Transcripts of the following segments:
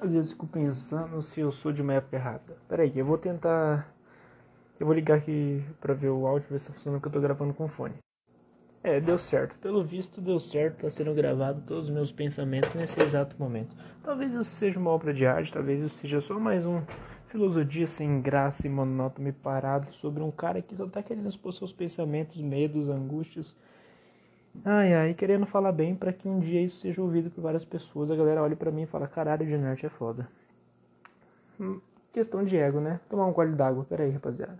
Às vezes fico pensando se eu sou de uma época errada. Pera aí, eu vou tentar. Eu vou ligar aqui pra ver o áudio, ver se tá funcionando que eu tô gravando com fone. É, deu certo. Pelo visto, deu certo. Tá sendo gravado todos os meus pensamentos nesse exato momento. Talvez isso seja uma obra de arte, talvez isso seja só mais um filosofia sem graça e monótono e parado sobre um cara que só tá querendo expor seus pensamentos, medos, angústias. Ai, ai, querendo falar bem para que um dia isso seja ouvido por várias pessoas. A galera olha para mim e fala: caralho, de nerd é foda. Hum, questão de ego, né? Tomar um gole d'água. Pera aí, rapaziada.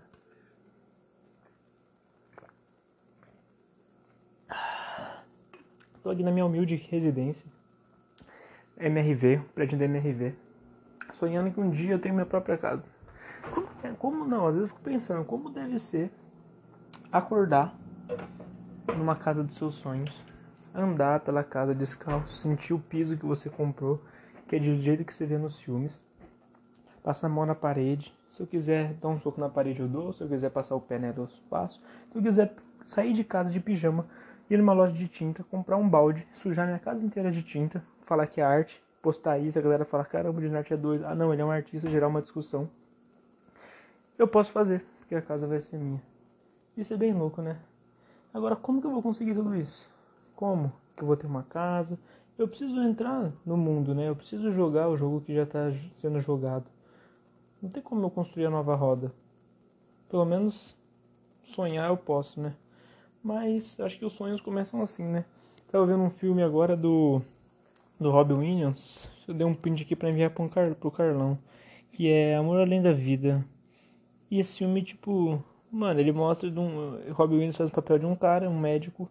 Tô aqui na minha humilde residência. MRV, prédio da MRV. Sonhando que um dia eu tenho minha própria casa. Como, como não? Às vezes eu fico pensando, como deve ser acordar numa casa dos seus sonhos, andar pela casa descalço, sentir o piso que você comprou, que é do jeito que você vê nos filmes, passar a mão na parede. Se eu quiser dar um soco na parede, eu dou. Se eu quiser passar o pé nela, eu passo. Se eu quiser sair de casa de pijama, ir numa loja de tinta, comprar um balde, sujar minha casa inteira de tinta, falar que é arte, postar isso, a galera fala, caramba, o arte é doido. Ah, não, ele é um artista, gerar uma discussão. Eu posso fazer, porque a casa vai ser minha. Isso é bem louco, né? Agora, como que eu vou conseguir tudo isso? Como que eu vou ter uma casa? Eu preciso entrar no mundo, né? Eu preciso jogar o jogo que já está sendo jogado. Não tem como eu construir a nova roda. Pelo menos sonhar eu posso, né? Mas acho que os sonhos começam assim, né? Tava vendo um filme agora do do Robbie Williams. Eu dei um print aqui para enviar pro, Car pro Carlão, que é Amor além da vida. E esse filme tipo Mano, ele mostra de um. Robin Williams faz o papel de um cara, um médico,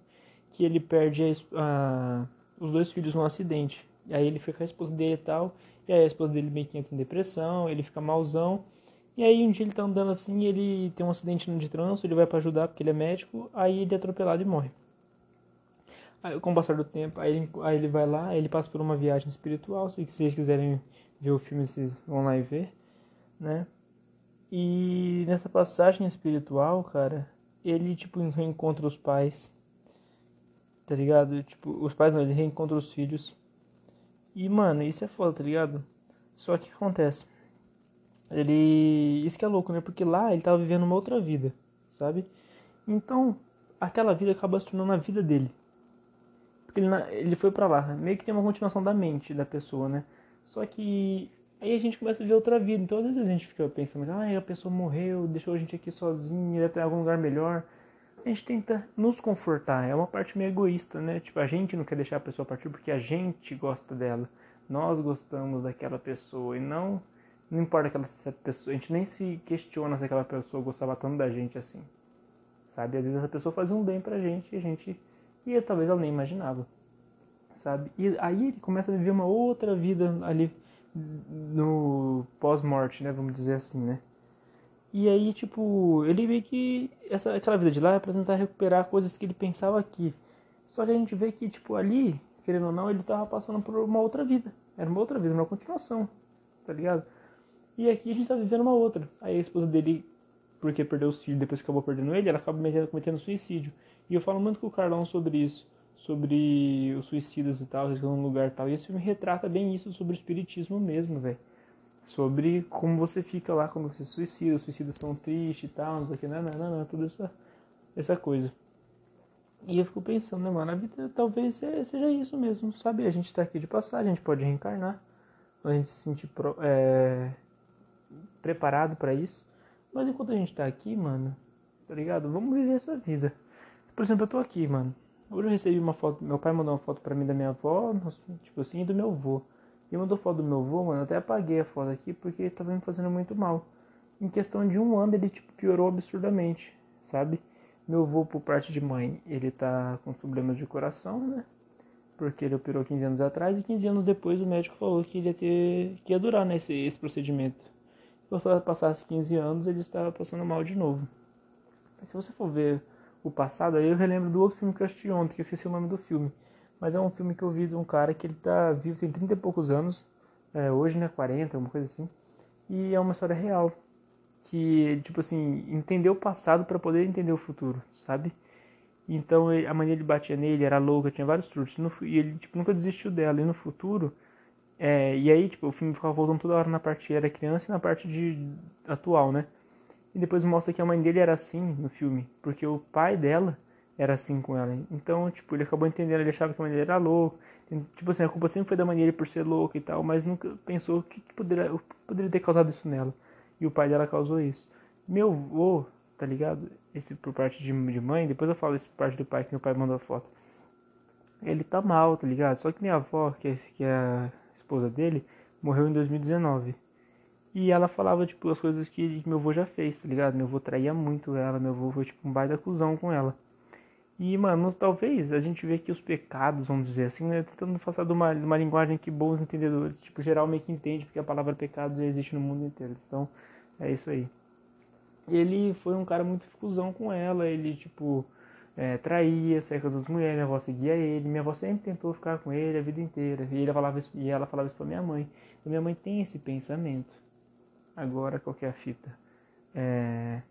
que ele perde a, a, os dois filhos num acidente. Aí ele fica a esposa dele e tal. E aí a esposa dele meio que entra em depressão, ele fica malzão. E aí um dia ele tá andando assim, ele tem um acidente de trânsito, ele vai para ajudar porque ele é médico, aí ele é atropelado e morre. Aí, com o passar do tempo, aí ele, aí ele vai lá, ele passa por uma viagem espiritual, se vocês quiserem ver o filme, vocês vão lá e ver, né? E nessa passagem espiritual, cara, ele tipo reencontra os pais. Tá ligado? Tipo, os pais não, ele reencontra os filhos. E, mano, isso é foda, tá ligado? Só que acontece. Ele. Isso que é louco, né? Porque lá ele tava vivendo uma outra vida, sabe? Então, aquela vida acaba se tornando a vida dele. Porque ele, ele foi para lá. Meio que tem uma continuação da mente da pessoa, né? Só que Aí a gente começa a ver outra vida. Então às vezes a gente fica pensando, ah, a pessoa morreu, deixou a gente aqui sozinho, deve ter algum lugar melhor. A gente tenta nos confortar. É uma parte meio egoísta, né? Tipo, a gente não quer deixar a pessoa partir porque a gente gosta dela. Nós gostamos daquela pessoa e não não importa aquela pessoa, a gente nem se questiona se aquela pessoa gostava tanto da gente assim. Sabe? Às vezes essa pessoa fazia um bem pra gente e a gente e talvez ela nem imaginava. Sabe? E aí ele começa a viver uma outra vida ali no pós-morte, né? Vamos dizer assim, né? E aí, tipo, ele vê que essa, aquela vida de lá é pra tentar recuperar coisas que ele pensava aqui. Só que a gente vê que, tipo, ali, querendo ou não, ele tava passando por uma outra vida. Era uma outra vida, uma continuação, tá ligado? E aqui a gente tá vivendo uma outra. Aí a esposa dele, porque perdeu os filhos, depois que acabou perdendo ele, ela acaba cometendo suicídio. E eu falo muito com o Carlão sobre isso sobre os suicidas e tal, eles num lugar tal. E esse filme retrata bem isso sobre o espiritismo mesmo, velho. Sobre como você fica lá quando você suicida, os suicidas estão tristes e tal, não sei o que, não, não, não, não, toda essa, essa coisa. E eu fico pensando, né, mano, a vida talvez seja isso mesmo, sabe? A gente tá aqui de passagem, a gente pode reencarnar, a gente se sentir pro, é, preparado para isso. Mas enquanto a gente tá aqui, mano, tá ligado? Vamos viver essa vida. Por exemplo, eu tô aqui, mano. Hoje eu recebi uma foto, meu pai mandou uma foto pra mim da minha avó, tipo assim, e do meu avô. E mandou foto do meu avô, mano, eu até apaguei a foto aqui porque tava me fazendo muito mal. Em questão de um ano ele tipo piorou absurdamente, sabe? Meu avô, por parte de mãe, ele tá com problemas de coração, né? Porque ele operou 15 anos atrás e 15 anos depois o médico falou que ia ter que ia durar né, esse, esse procedimento. Se você passasse 15 anos, ele estava passando mal de novo. Mas se você for ver o passado, aí eu relembro do outro filme que eu assisti ontem, que eu esqueci o nome do filme. Mas é um filme que eu vi de um cara que ele tá vivo, tem 30 e poucos anos, é, hoje, né, 40, alguma coisa assim. E é uma história real. Que, tipo assim, entendeu o passado para poder entender o futuro, sabe? Então a mania de batia nele era louca, tinha vários surtos. E ele, tipo, nunca desistiu dela. E no futuro, É, e aí, tipo, o filme ficava voltando toda hora na parte era criança e na parte de atual, né? E depois mostra que a mãe dele era assim no filme, porque o pai dela era assim com ela. Então, tipo, ele acabou entendendo, ele achava que a mãe dele era louca. Tipo assim, a culpa sempre foi da mãe dele por ser louca e tal, mas nunca pensou o que, que poderia, poderia ter causado isso nela. E o pai dela causou isso. Meu avô, tá ligado? Esse por parte de, de mãe, depois eu falo esse por parte do pai, que meu pai mandou a foto. Ele tá mal, tá ligado? Só que minha avó, que é, que é a esposa dele, morreu em 2019. E ela falava, tipo, as coisas que meu avô já fez, tá ligado? Meu avô traía muito ela, meu avô foi, tipo, um baita cuzão com ela. E, mano, talvez a gente vê que os pecados, vamos dizer assim, né? Tentando passar de uma, de uma linguagem que bons entendedores, tipo, geral meio que entende, porque a palavra pecado já existe no mundo inteiro. Então, é isso aí. Ele foi um cara muito fusão com ela, ele, tipo, é, traía, saía com as mulheres, minha avó seguia ele, minha avó sempre tentou ficar com ele a vida inteira. E, ele falava isso, e ela falava isso pra minha mãe. Minha mãe tem esse pensamento. Agora, qual que é a fita? É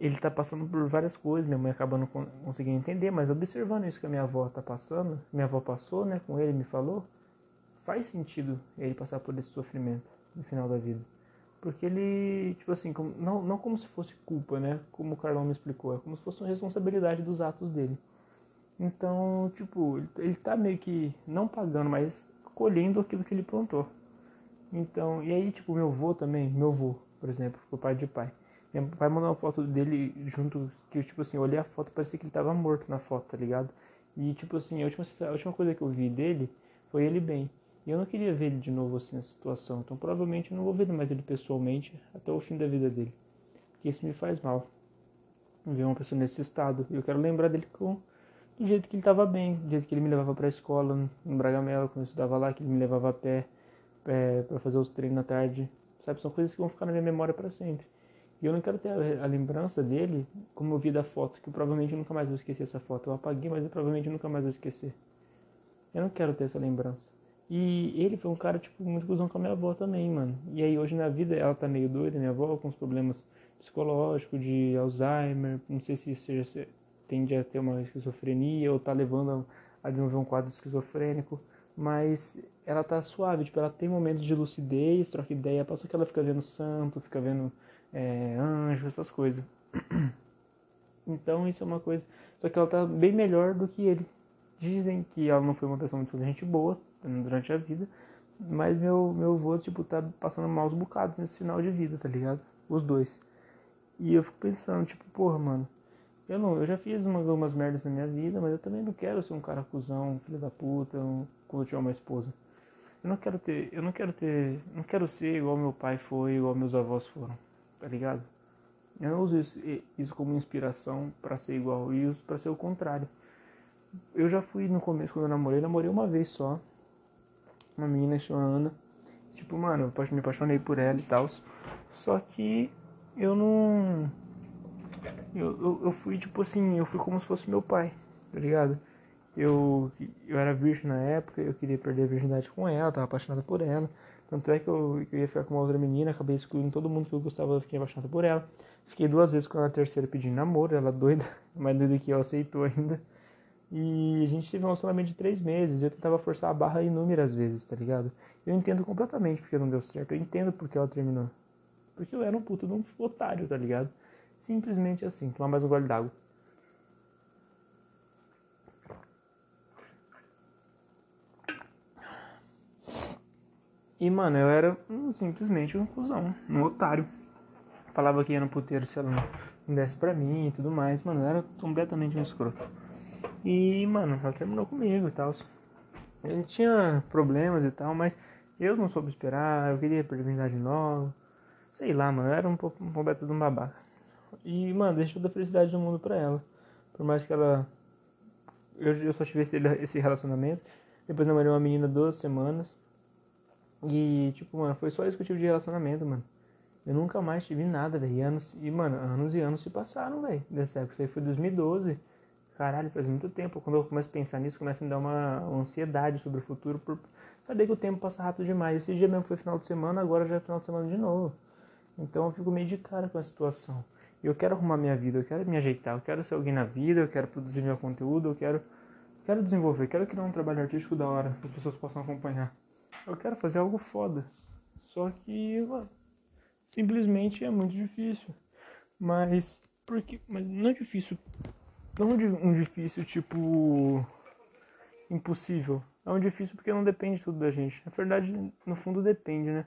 ele está passando por várias coisas, minha mãe acaba não conseguindo entender, mas observando isso que a minha avó está passando, minha avó passou, né, com ele me falou, faz sentido ele passar por esse sofrimento no final da vida. Porque ele, tipo assim, como, não, não como se fosse culpa, né, como o Carlão me explicou, é como se fosse uma responsabilidade dos atos dele. Então, tipo, ele, ele tá meio que não pagando, mas colhendo aquilo que ele plantou. Então, e aí, tipo, meu avô também, meu avô, por exemplo, o pai de pai meu pai mandou uma foto dele junto, que tipo assim, eu olhei a foto parecia que ele tava morto na foto, tá ligado? E tipo assim, a última, a última coisa que eu vi dele foi ele bem. E eu não queria ver ele de novo assim na situação, então provavelmente eu não vou ver mais ele pessoalmente até o fim da vida dele. Porque isso me faz mal. Ver uma pessoa nesse estado. E eu quero lembrar dele com do jeito que ele estava bem, do jeito que ele me levava para a escola no Bragamela, quando eu estudava lá, que ele me levava a pé é, para fazer os treinos na tarde. Sabe, são coisas que vão ficar na minha memória para sempre. E eu não quero ter a, a, lembrança dele como eu vi da foto, que eu provavelmente nunca mais vou esquecer essa foto. Eu apaguei, mas eu provavelmente nunca mais vou esquecer. Eu não quero ter essa lembrança. E ele foi um cara, tipo, muito cuzão com a minha avó também, mano. E aí hoje na vida ela tá meio doida, minha avó, com os problemas psicológicos, de Alzheimer, não sei se isso seja, tende a ter uma esquizofrenia ou tá levando a, a desenvolver um quadro esquizofrênico. Mas ela tá suave, tipo, ela tem momentos de lucidez, troca ideia, passou que ela fica vendo santo, fica vendo é, anjo, essas coisas. Então isso é uma coisa. Só que ela tá bem melhor do que ele. Dizem que ela não foi uma pessoa muito gente boa durante a vida. Mas meu, meu avô, tipo, tá passando maus bocados nesse final de vida, tá ligado? Os dois. E eu fico pensando, tipo, porra, mano. Eu não, eu já fiz uma, algumas merdas na minha vida, mas eu também não quero ser um cara cuzão, filho da puta, um, quando eu tiver uma esposa. Eu não quero ter, eu não quero ter, não quero ser igual meu pai foi, igual meus avós foram tá ligado? Eu não uso isso, isso como inspiração para ser igual, eu uso para ser o contrário. Eu já fui no começo, quando eu namorei, namorei uma vez só. Uma menina chamada Ana. Tipo, mano, eu me apaixonei por ela e tal. Só que eu não. Eu, eu, eu, fui, tipo assim, eu fui como se fosse meu pai, tá ligado? Eu, eu era virgem na época, eu queria perder a virgindade com ela, tava apaixonado por ela. Tanto é que eu, que eu ia ficar com uma outra menina, acabei excluindo todo mundo que eu gostava, eu fiquei apaixonado por ela. Fiquei duas vezes com a terceira pedindo namoro, ela doida, mais doida que eu aceitou ainda. E a gente teve um relacionamento de três meses, eu tentava forçar a barra inúmeras vezes, tá ligado? Eu entendo completamente porque não deu certo, eu entendo porque ela terminou. Porque eu era um puto de um otário, tá ligado? Simplesmente assim, tomar mais um gole d'água. E, mano, eu era simplesmente um cuzão, um otário. Falava que ia no puteiro se ela não desse pra mim e tudo mais. Mano, eu era completamente um escroto. E, mano, ela terminou comigo e tal. Ele tinha problemas e tal, mas eu não soube esperar, eu queria perder de novo. Sei lá, mano, eu era um pouco um completo de um babaca. E, mano, deixei toda a felicidade do mundo pra ela. Por mais que ela. Eu, eu só tive esse, esse relacionamento. Depois namorei uma menina duas semanas. E, tipo, mano, foi só isso que eu tive de relacionamento, mano. Eu nunca mais tive nada, velho. Anos, e, mano, anos e anos se passaram, velho, dessa época. Isso aí foi 2012. Caralho, faz muito tempo. Quando eu começo a pensar nisso, começa a me dar uma, uma ansiedade sobre o futuro por saber que o tempo passa rápido demais. Esse dia mesmo foi final de semana, agora já é final de semana de novo. Então eu fico meio de cara com a situação. Eu quero arrumar minha vida, eu quero me ajeitar, eu quero ser alguém na vida, eu quero produzir meu conteúdo, eu quero, quero desenvolver, quero criar um trabalho artístico da hora, que as pessoas possam acompanhar. Eu quero fazer algo foda. Só que, mano, simplesmente é muito difícil. Mas, porque, mas não é difícil. Não um difícil tipo impossível. É um difícil porque não depende tudo da gente. Na verdade, no fundo depende, né?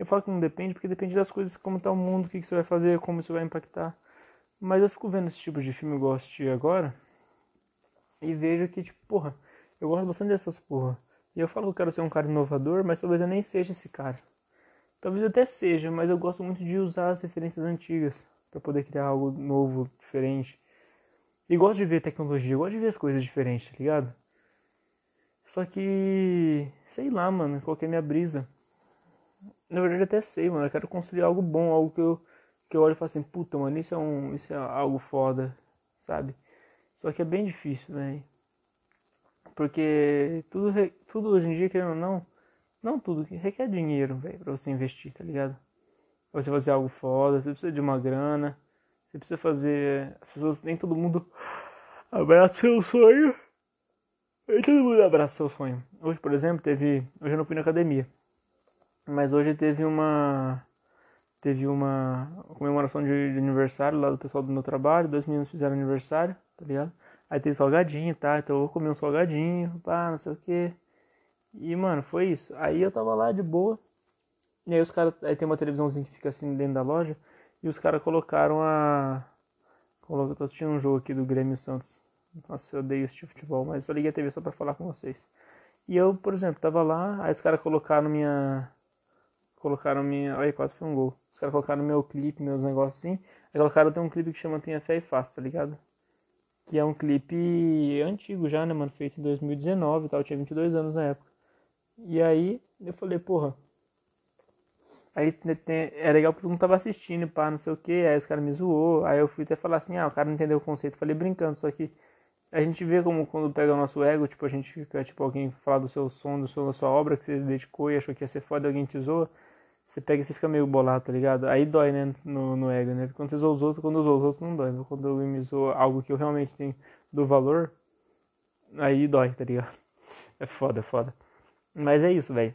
Eu falo que não depende porque depende das coisas, como tá o mundo, o que, que você vai fazer, como isso vai impactar. Mas eu fico vendo esse tipo de filme igual assisti agora e vejo que, tipo, porra, eu gosto bastante dessas porra. E eu falo que eu quero ser um cara inovador, mas talvez eu nem seja esse cara. Talvez eu até seja, mas eu gosto muito de usar as referências antigas para poder criar algo novo, diferente. E gosto de ver tecnologia, gosto de ver as coisas diferentes, tá ligado? Só que, sei lá, mano, qual que é a minha brisa. Na verdade até sei, mano, eu quero construir algo bom, algo que eu, que eu olho e falo assim, puta, mano, isso é, um, isso é algo foda, sabe? Só que é bem difícil, velho. Porque tudo, tudo hoje em dia, querendo ou não, não tudo, requer dinheiro, velho, pra você investir, tá ligado? Pra você fazer algo foda, você precisa de uma grana, você precisa fazer. As pessoas, nem todo mundo abraça seu sonho. Nem todo mundo abraça seu sonho. Hoje, por exemplo, teve. Hoje eu não fui na academia. Mas hoje teve uma. Teve uma comemoração de, de aniversário lá do pessoal do meu trabalho. Dois meninos fizeram aniversário, tá ligado? Aí tem salgadinho, tá? Então eu vou comer um salgadinho, pá, não sei o que. E, mano, foi isso. Aí eu tava lá de boa. E aí os caras. Aí tem uma televisãozinha que fica assim dentro da loja. E os caras colocaram a. Coloca, tô assistindo um jogo aqui do Grêmio Santos. Nossa, eu odeio esse futebol, mas eu liguei a TV só pra falar com vocês. E eu, por exemplo, tava lá, aí os caras colocaram minha. Colocaram minha. Olha, quase foi um gol. Os caras colocaram meu clipe, meus negócios assim. Aí colocaram tem um clipe que chama Tenha Fé e Fácil, tá ligado? que é um clipe antigo já, né, mano? Feito em 2019 e tal, eu tinha 22 anos na época. E aí eu falei, porra. Aí tem, é legal porque todo mundo tava assistindo, pá, não sei o que, aí os caras me zoou, aí eu fui até falar assim, ah, o cara não entendeu o conceito, falei brincando, só que a gente vê como quando pega o nosso ego, tipo, a gente fica, tipo, alguém falar do seu som, do seu, da sua obra que você dedicou e achou que ia ser foda, alguém te zoa, você pega e você fica meio bolado, tá ligado? Aí dói, né, no, no ego, né? Quando você zoa os outros, quando eu zoo os outros não dói. Mas quando eu me zoa algo que eu realmente tenho do valor, aí dói, tá ligado? É foda, é foda. Mas é isso, velho.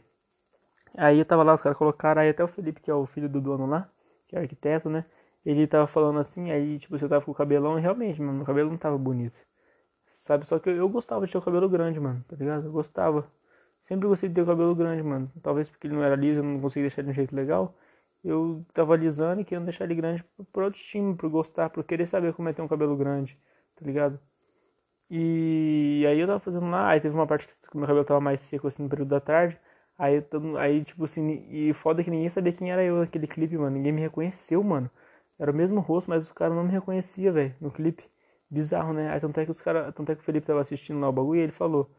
Aí eu tava lá, os caras colocaram, aí até o Felipe, que é o filho do dono lá, que é arquiteto, né? Ele tava falando assim, aí tipo, você tava com o cabelão, e realmente, mano, meu cabelo não tava bonito. Sabe? Só que eu, eu gostava de ter o cabelo grande, mano, tá ligado? Eu gostava. Sempre gostei de ter o cabelo grande, mano. Talvez porque ele não era liso, eu não conseguia deixar de um jeito legal. Eu tava alisando e querendo deixar ele grande por autoestima, por gostar, por querer saber como é ter um cabelo grande, tá ligado? E aí eu tava fazendo lá, aí teve uma parte que meu cabelo tava mais seco assim no período da tarde. Aí, aí tipo assim, e foda que ninguém sabia quem era eu naquele clipe, mano. Ninguém me reconheceu, mano. Era o mesmo rosto, mas o cara não me reconhecia, velho, no clipe. Bizarro, né? Aí tanto é que os cara, tanto é que o Felipe tava assistindo lá o bagulho e ele falou: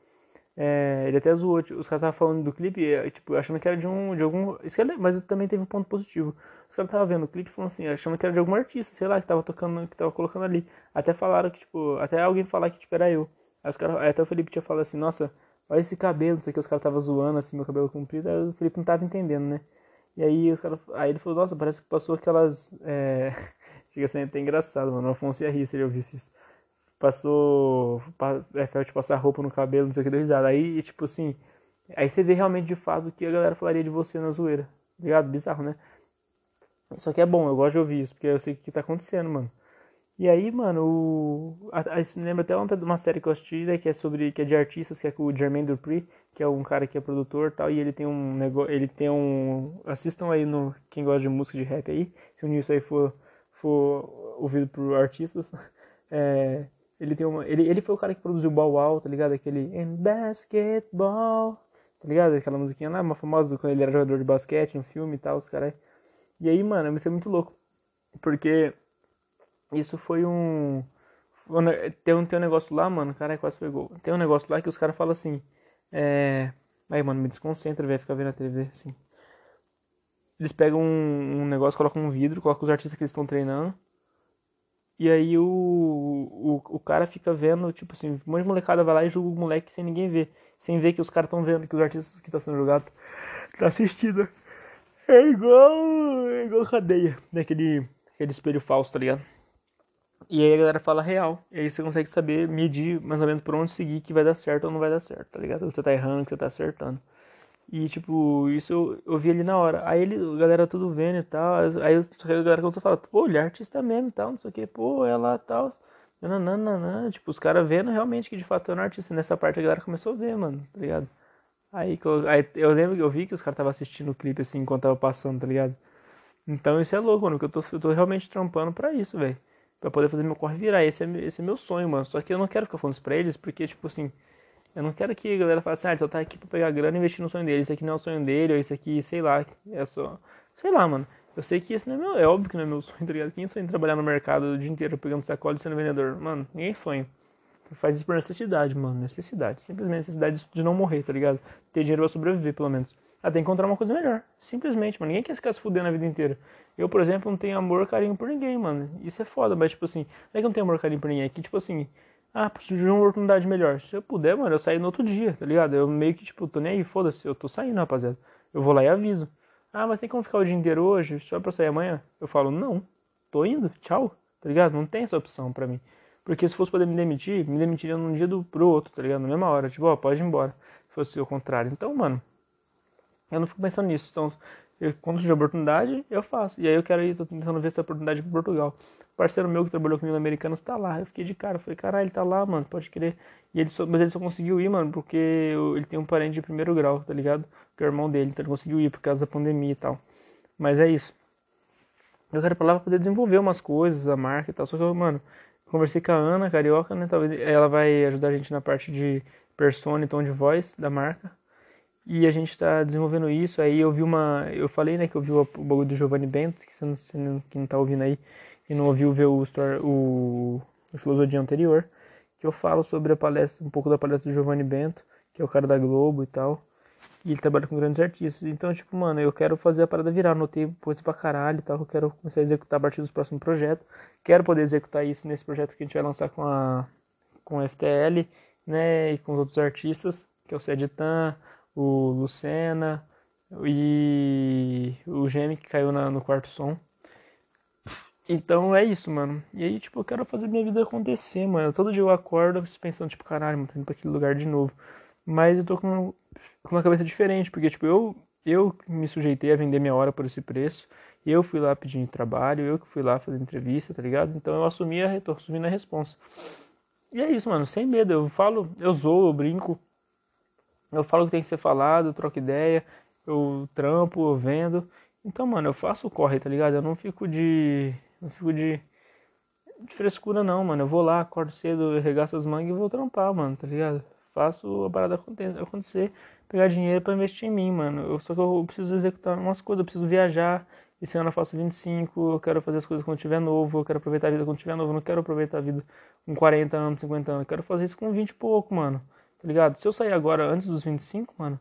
é, ele até zoou, tipo, os caras estavam falando do clipe, tipo, achando que era de um. De algum. Isso mas também teve um ponto positivo. Os caras estavam vendo o clipe falando assim, achando que era de algum artista, sei lá, que tava tocando, que tava colocando ali. Até falaram que, tipo, até alguém falar que tipo, era eu. Aí os caras, até o Felipe tinha falado assim, nossa, olha esse cabelo, não sei o que, os caras estavam zoando assim, meu cabelo comprido, aí o Felipe não tava entendendo, né? E aí os caras. Aí ele falou, nossa, parece que passou aquelas. É... Chega a ser até engraçado, mano. O Afonso ia rir se ele ouvisse isso passou é, tipo, passar roupa no cabelo, não sei o que, deu risada. Aí, tipo assim, aí você vê realmente de fato o que a galera falaria de você na zoeira. Tá ligado? Bizarro, né? Só que é bom, eu gosto de ouvir isso, porque eu sei o que tá acontecendo, mano. E aí, mano, o... a, isso me lembra até uma, uma série que eu assisti, né, que é sobre, que é de artistas, que é com o Jermaine Dupri, que é um cara que é produtor tal, e ele tem um negócio, ele tem um... Assistam aí no, quem gosta de música de rap aí, se o isso aí for, for ouvido por artistas, é, ele tem uma. Ele, ele foi o cara que produziu Bow Wow, tá ligado? Aquele In Basketball. Tá ligado? Aquela musiquinha lá, uma famosa quando ele era jogador de basquete, um filme e tal, os caras. E aí, mano, isso é muito louco. Porque isso foi um. Tem um, tem um negócio lá, mano, cara, quase foi gol. Tem um negócio lá que os caras falam assim. É. Aí, mano, me desconcentra, velho, ficar vendo a TV assim. Eles pegam um, um negócio, colocam um vidro, colocam os artistas que eles estão treinando. E aí o, o, o cara fica vendo, tipo assim, um monte de molecada vai lá e julga o moleque sem ninguém ver. Sem ver que os caras estão vendo, que os artistas que estão tá sendo julgados tá assistindo. É igual, é igual cadeia, daquele né? aquele espelho falso, tá ligado? E aí a galera fala real. E aí você consegue saber, medir mais ou menos por onde seguir que vai dar certo ou não vai dar certo, tá ligado? Você tá errando, que você tá acertando. E, tipo, isso eu, eu vi ali na hora. Aí ele, a galera tudo vendo e tal. Aí a galera começou a falar, pô, ele é artista mesmo e tal, não sei o que, pô, é lá e tal. Nananana. Tipo, os caras vendo realmente que de fato é um artista. Nessa parte a galera começou a ver, mano, tá ligado? Aí, eu, aí eu lembro que eu vi que os caras estavam assistindo o clipe assim enquanto tava passando, tá ligado? Então isso é louco, mano, porque eu tô, eu tô realmente trampando pra isso, velho. Pra poder fazer meu corre virar. Esse é, esse é meu sonho, mano. Só que eu não quero ficar falando isso pra eles, porque, tipo assim, eu não quero que a galera fale assim, ah, ele só tá aqui pra pegar grana e investir no sonho dele. Isso aqui não é o sonho dele, ou isso aqui, sei lá, é só. Sei lá, mano. Eu sei que esse não é meu. É óbvio que não é meu sonho, tá ligado? Quem sonha em trabalhar no mercado o dia inteiro pegando sacola e sendo vendedor? Mano, ninguém sonha. Faz isso por necessidade, mano. Necessidade. Simplesmente necessidade de não morrer, tá ligado? Ter dinheiro pra sobreviver, pelo menos. Ah, tem que encontrar uma coisa melhor. Simplesmente, mano. Ninguém quer ficar se fudendo a vida inteira. Eu, por exemplo, não tenho amor, carinho por ninguém, mano. Isso é foda, mas, tipo assim, não é que eu não tenho amor, carinho por ninguém. É que, tipo assim, ah, de uma oportunidade melhor. Se eu puder, mano, eu saio no outro dia, tá ligado? Eu meio que, tipo, tô nem aí, foda-se, eu tô saindo, rapaziada. Eu vou lá e aviso. Ah, mas tem como ficar o dia inteiro hoje, só pra sair amanhã? Eu falo, não, tô indo, tchau, tá ligado? Não tem essa opção pra mim. Porque se fosse poder me demitir, me demitiria num dia do, pro outro, tá ligado? Na mesma hora, tipo, ó, pode ir embora. Se fosse o contrário. Então, mano, eu não fico pensando nisso. Então, eu, quando surgir a oportunidade, eu faço. E aí eu quero ir, tô tentando ver essa oportunidade pro Portugal parceiro meu que trabalhou comigo no Americanos tá lá. Eu fiquei de cara, falei, caralho, ele tá lá, mano, pode querer. E ele só, mas ele só conseguiu ir, mano, porque ele tem um parente de primeiro grau, tá ligado? Que é o irmão dele, então ele conseguiu ir por causa da pandemia e tal. Mas é isso. Eu quero ir pra lá pra poder desenvolver umas coisas, a marca e tal. Só que eu, mano, conversei com a Ana, carioca, né? Talvez ela vai ajudar a gente na parte de persona e tom de voz da marca. E a gente está desenvolvendo isso. Aí eu vi uma. Eu falei, né, que eu vi o, o bagulho do Giovanni Bento, que você não, que não tá ouvindo aí e não ouviu ver o, o, o Filosofia anterior, que eu falo sobre a palestra, um pouco da palestra do Giovanni Bento, que é o cara da Globo e tal. E ele trabalha com grandes artistas. Então, tipo, mano, eu quero fazer a parada virar. Anotei coisa pra caralho e tal. Eu quero começar a executar a partir dos próximos projetos. Quero poder executar isso nesse projeto que a gente vai lançar com a, com FTL, né? E com os outros artistas, que é o Seditan, o Lucena e o Geme que caiu na, no quarto som. Então é isso, mano. E aí, tipo, eu quero fazer minha vida acontecer, mano. Todo dia eu acordo pensando, tipo, caralho, mano, tô indo pra aquele lugar de novo. Mas eu tô com, com uma cabeça diferente, porque, tipo, eu, eu me sujeitei a vender minha hora por esse preço. Eu fui lá pedindo trabalho, eu que fui lá fazer entrevista, tá ligado? Então eu assumi a, tô assumindo a. E é isso, mano, sem medo. Eu falo, eu zoo, eu brinco. Eu falo o que tem que ser falado, eu troco ideia, eu trampo, eu vendo. Então, mano, eu faço o corre, tá ligado? Eu não fico de não fico de, de frescura não, mano. Eu vou lá, acordo cedo, regaço as mangas e vou trampar, mano, tá ligado? Faço a parada acontecer, pegar dinheiro para investir em mim, mano. Eu, só que eu preciso executar umas coisas, eu preciso viajar. Esse ano eu faço 25, eu quero fazer as coisas quando tiver novo, eu quero aproveitar a vida quando tiver novo, eu não quero aproveitar a vida com 40 anos, 50 anos, eu quero fazer isso com 20 e pouco, mano. Tá ligado? Se eu sair agora antes dos 25, mano,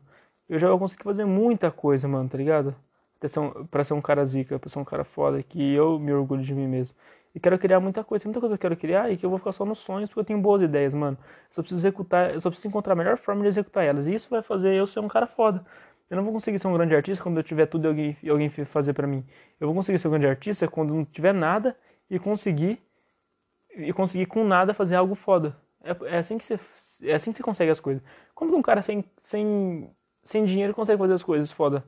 eu já vou conseguir fazer muita coisa, mano, tá ligado? Pra ser, um, cara zica, pra ser um cara foda, que eu me orgulho de mim mesmo. E quero criar muita coisa, muita coisa que eu quero criar e que eu vou ficar só nos sonhos porque eu tenho boas ideias, mano. Só preciso executar, só preciso encontrar a melhor forma de executar elas. E isso vai fazer eu ser um cara foda. Eu não vou conseguir ser um grande artista quando eu tiver tudo e alguém, alguém fazer para mim. Eu vou conseguir ser um grande artista quando não tiver nada e conseguir e conseguir com nada fazer algo foda. É, é assim que você é assim que você consegue as coisas. Como que um cara sem, sem, sem dinheiro consegue fazer as coisas foda?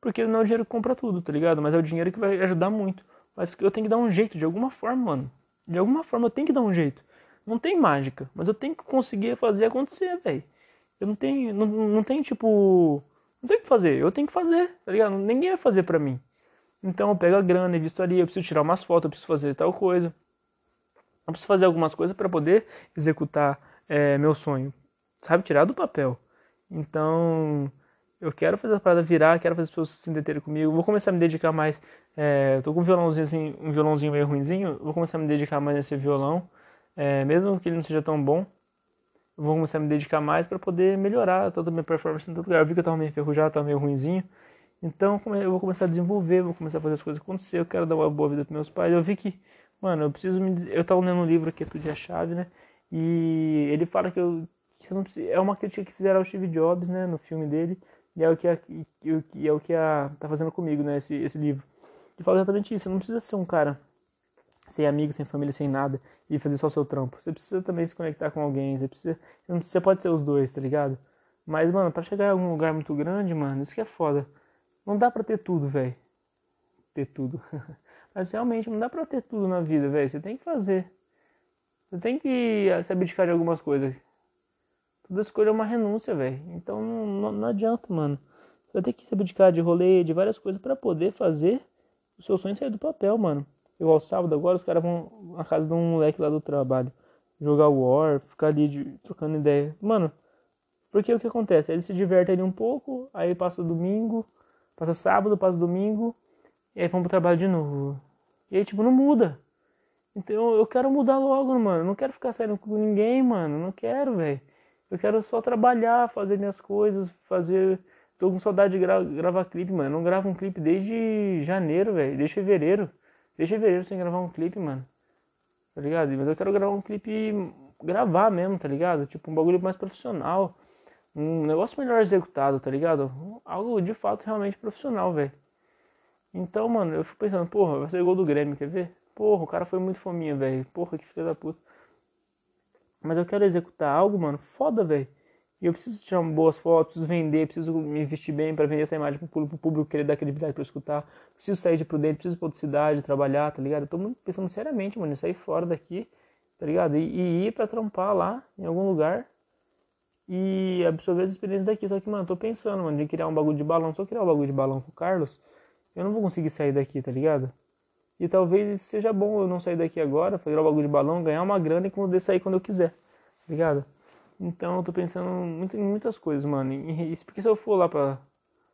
Porque não é o dinheiro que compra tudo, tá ligado? Mas é o dinheiro que vai ajudar muito. Mas eu tenho que dar um jeito, de alguma forma, mano. De alguma forma eu tenho que dar um jeito. Não tem mágica, mas eu tenho que conseguir fazer acontecer, velho. Eu não tenho, não, não tenho tipo, não tenho que fazer, eu tenho que fazer, tá ligado? Ninguém vai fazer pra mim. Então eu pego a grana, visto ali, eu preciso tirar umas fotos, eu preciso fazer tal coisa. Eu preciso fazer algumas coisas para poder executar é, meu sonho, sabe? Tirar do papel. Então, eu quero fazer a parada virar, quero fazer as pessoas se entenderem comigo. Vou começar a me dedicar mais. É, tô com um violãozinho, assim, um violãozinho meio ruimzinho. Vou começar a me dedicar mais nesse violão. É, mesmo que ele não seja tão bom, vou começar a me dedicar mais para poder melhorar toda a minha performance em todo lugar. Eu vi que eu tava meio enferrujado, tava meio ruimzinho. Então eu vou começar a desenvolver, vou começar a fazer as coisas acontecer. Eu quero dar uma boa vida pros meus pais. Eu vi que, mano, eu preciso me. Eu tava lendo um livro aqui, Tudo é a Chave, né? E ele fala que eu. Que precisa, é uma crítica que fizeram ao Steve Jobs, né? No filme dele e é o que, a, e é o que a, tá fazendo comigo, né, esse, esse livro. Que fala exatamente isso. Você não precisa ser um cara sem amigo, sem família, sem nada e fazer só seu trampo. Você precisa também se conectar com alguém. Você, precisa, você pode ser os dois, tá ligado? Mas, mano, pra chegar em algum lugar muito grande, mano, isso que é foda. Não dá pra ter tudo, velho. Ter tudo. Mas realmente não dá pra ter tudo na vida, velho. Você tem que fazer. Você tem que se abdicar de algumas coisas. Toda escolha é uma renúncia, velho. Então não, não, não, adianta, mano. Você vai ter que se abdicar de rolê, de várias coisas para poder fazer o seu sonho sair do papel, mano. Igual sábado agora, os caras vão na casa de um moleque lá do trabalho. Jogar War, ficar ali de, trocando ideia. Mano, porque o que acontece? Ele se diverte ali um pouco, aí passa domingo, passa sábado, passa domingo, e aí vamos pro trabalho de novo. E aí, tipo, não muda. Então eu quero mudar logo, mano. Não quero ficar saindo com ninguém, mano. Não quero, velho. Eu quero só trabalhar, fazer minhas coisas, fazer. Tô com saudade de gra gravar clipe, mano. Eu não gravo um clipe desde janeiro, velho. Desde fevereiro. Desde fevereiro sem gravar um clipe, mano. Tá ligado? Mas eu quero gravar um clipe. Gravar mesmo, tá ligado? Tipo, um bagulho mais profissional. Um negócio melhor executado, tá ligado? Algo de fato realmente profissional, velho. Então, mano, eu fico pensando, porra, vai ser gol do Grêmio, quer ver? Porra, o cara foi muito fominha, velho. Porra, que filho da puta. Mas eu quero executar algo, mano, foda, velho. E eu preciso tirar boas fotos, vender, preciso me investir bem para vender essa imagem pro público, pro público querer dar credibilidade para escutar. Preciso sair de prudente, preciso pra outra cidade, trabalhar, tá ligado? Eu tô pensando seriamente, mano, em sair fora daqui, tá ligado? E, e ir pra trampar lá, em algum lugar, e absorver as experiências daqui. Só que, mano, tô pensando, mano, de criar um bagulho de balão. Só criar um bagulho de balão com o Carlos, eu não vou conseguir sair daqui, tá ligado? E talvez seja bom eu não sair daqui agora, fazer o bagulho de balão, ganhar uma grana e poder sair quando eu quiser, tá ligado? Então eu tô pensando muito, em muitas coisas, mano. E, porque se eu for lá pra.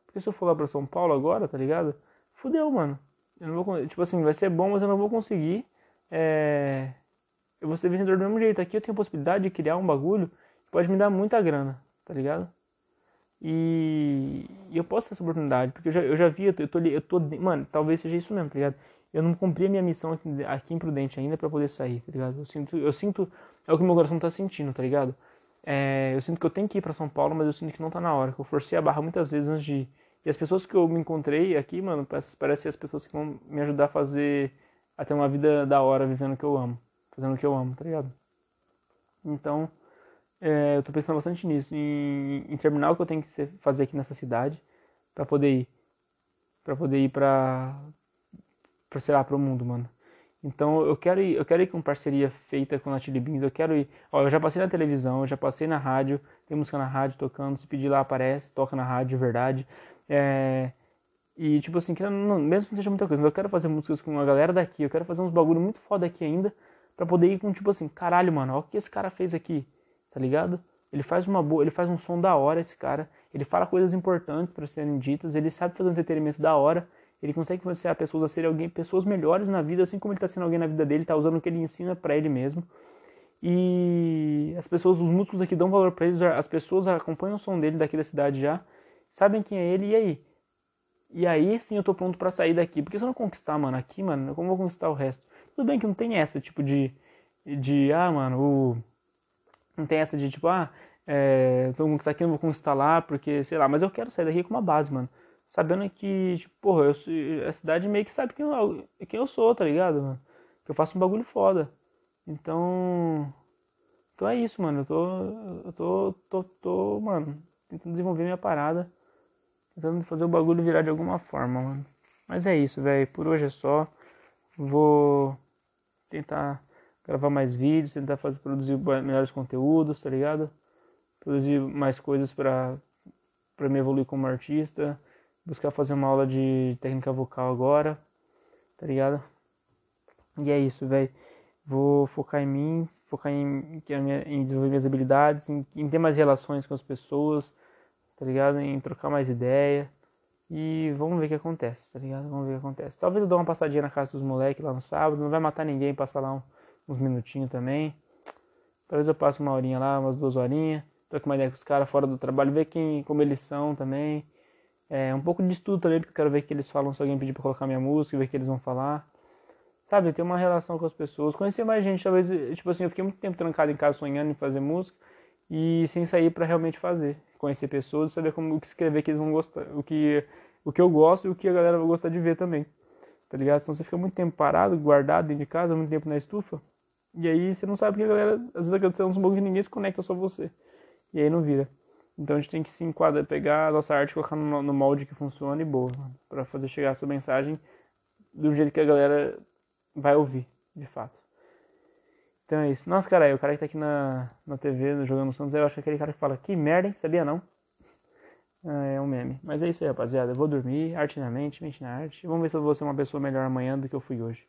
Porque se eu for lá pra São Paulo agora, tá ligado? Fudeu, mano. Eu não vou. Tipo assim, vai ser bom, mas eu não vou conseguir. É, eu vou ser vencedor do mesmo jeito. Aqui eu tenho a possibilidade de criar um bagulho que pode me dar muita grana, tá ligado? E, e eu posso ter essa oportunidade, porque eu já, eu já vi, eu tô, eu eu tô, mano, talvez seja isso mesmo, tá ligado? Eu não cumpri a minha missão aqui, em Prudente ainda para poder sair, tá ligado? Eu sinto, eu sinto, é o que meu coração tá sentindo, tá ligado? É, eu sinto que eu tenho que ir para São Paulo, mas eu sinto que não tá na hora, que eu forcei a barra muitas vezes antes de ir. E as pessoas que eu me encontrei aqui, mano, parece, parece as pessoas que vão me ajudar a fazer, a ter uma vida da hora, vivendo o que eu amo, fazendo o que eu amo, tá ligado? Então, é, eu tô pensando bastante nisso, em, em, terminar o que eu tenho que fazer aqui nessa cidade para poder ir, para poder ir para para sei lá, pro mundo, mano. Então eu quero ir, eu quero ir com parceria feita com a Chili Beans, eu quero ir. Ó, eu já passei na televisão, eu já passei na rádio, tem música na rádio tocando, se pedir lá aparece, toca na rádio, de verdade. É, e tipo assim, que não, mesmo que não seja muita coisa, eu quero fazer músicas com a galera daqui, eu quero fazer uns bagulho muito foda aqui ainda, para poder ir com tipo assim, caralho, mano, ó o que esse cara fez aqui tá ligado? Ele faz uma boa, ele faz um som da hora esse cara, ele fala coisas importantes para serem ditas, ele sabe fazer um entretenimento da hora, ele consegue influenciar pessoas a serem alguém, pessoas melhores na vida, assim como ele está sendo alguém na vida dele, está usando o que ele ensina para ele mesmo. E as pessoas, os músicos aqui dão valor para ele, as pessoas acompanham o som dele daqui da cidade já, sabem quem é ele e aí. E aí sim eu tô pronto para sair daqui, porque se eu não conquistar, mano, aqui, mano, como eu vou conquistar o resto? Tudo bem que não tem essa tipo de de ah, mano, o não tem essa de tipo, ah, é, que tá aqui não vou conquistar lá, porque, sei lá, mas eu quero sair daqui com uma base, mano. Sabendo que, tipo, porra, eu, a cidade meio que sabe quem eu, quem eu sou, tá ligado, mano? Que eu faço um bagulho foda. Então. Então é isso, mano. Eu tô. Eu tô. tô, tô mano, tentando desenvolver minha parada. Tentando fazer o bagulho virar de alguma forma, mano. Mas é isso, velho. Por hoje é só. Vou tentar gravar mais vídeos, tentar fazer, produzir melhores conteúdos, tá ligado? Produzir mais coisas pra, pra me evoluir como artista, buscar fazer uma aula de técnica vocal agora, tá ligado? E é isso, velho. Vou focar em mim, focar em, em desenvolver minhas habilidades, em, em, ter mais relações com as pessoas, tá ligado? Em trocar mais ideia. E vamos ver o que acontece, tá ligado? Vamos ver o que acontece. Talvez eu dê uma passadinha na casa dos moleques lá no sábado, não vai matar ninguém passar lá um uns minutinhos também. Talvez eu passe uma horinha lá, umas duas horinhas, troque uma ideia com os caras fora do trabalho, ver quem, como eles são também. É, um pouco de estudo também, porque eu quero ver que eles falam se alguém pedir pra colocar minha música, ver o que eles vão falar. Sabe, ter uma relação com as pessoas, conhecer mais gente, talvez, tipo assim, eu fiquei muito tempo trancado em casa sonhando em fazer música e sem sair para realmente fazer. Conhecer pessoas, saber como o que escrever que eles vão gostar, o que, o que eu gosto e o que a galera vai gostar de ver também. Tá ligado? Senão você fica muito tempo parado, guardado dentro de casa, muito tempo na estufa, e aí você não sabe que a galera, às vezes acontece uns bagulho que ninguém se conecta, só você. E aí não vira. Então a gente tem que se enquadrar, pegar a nossa arte, colocar no, no molde que funciona e boa, para fazer chegar essa mensagem do jeito que a galera vai ouvir, de fato. Então é isso. Nossa, cara, o cara que tá aqui na, na TV jogando Santos, eu acho que é aquele cara que fala, que merda, hein? Sabia não? Ah, é um meme. Mas é isso aí, rapaziada. Eu vou dormir, arte na mente, mente na arte. Vamos ver se eu vou ser uma pessoa melhor amanhã do que eu fui hoje.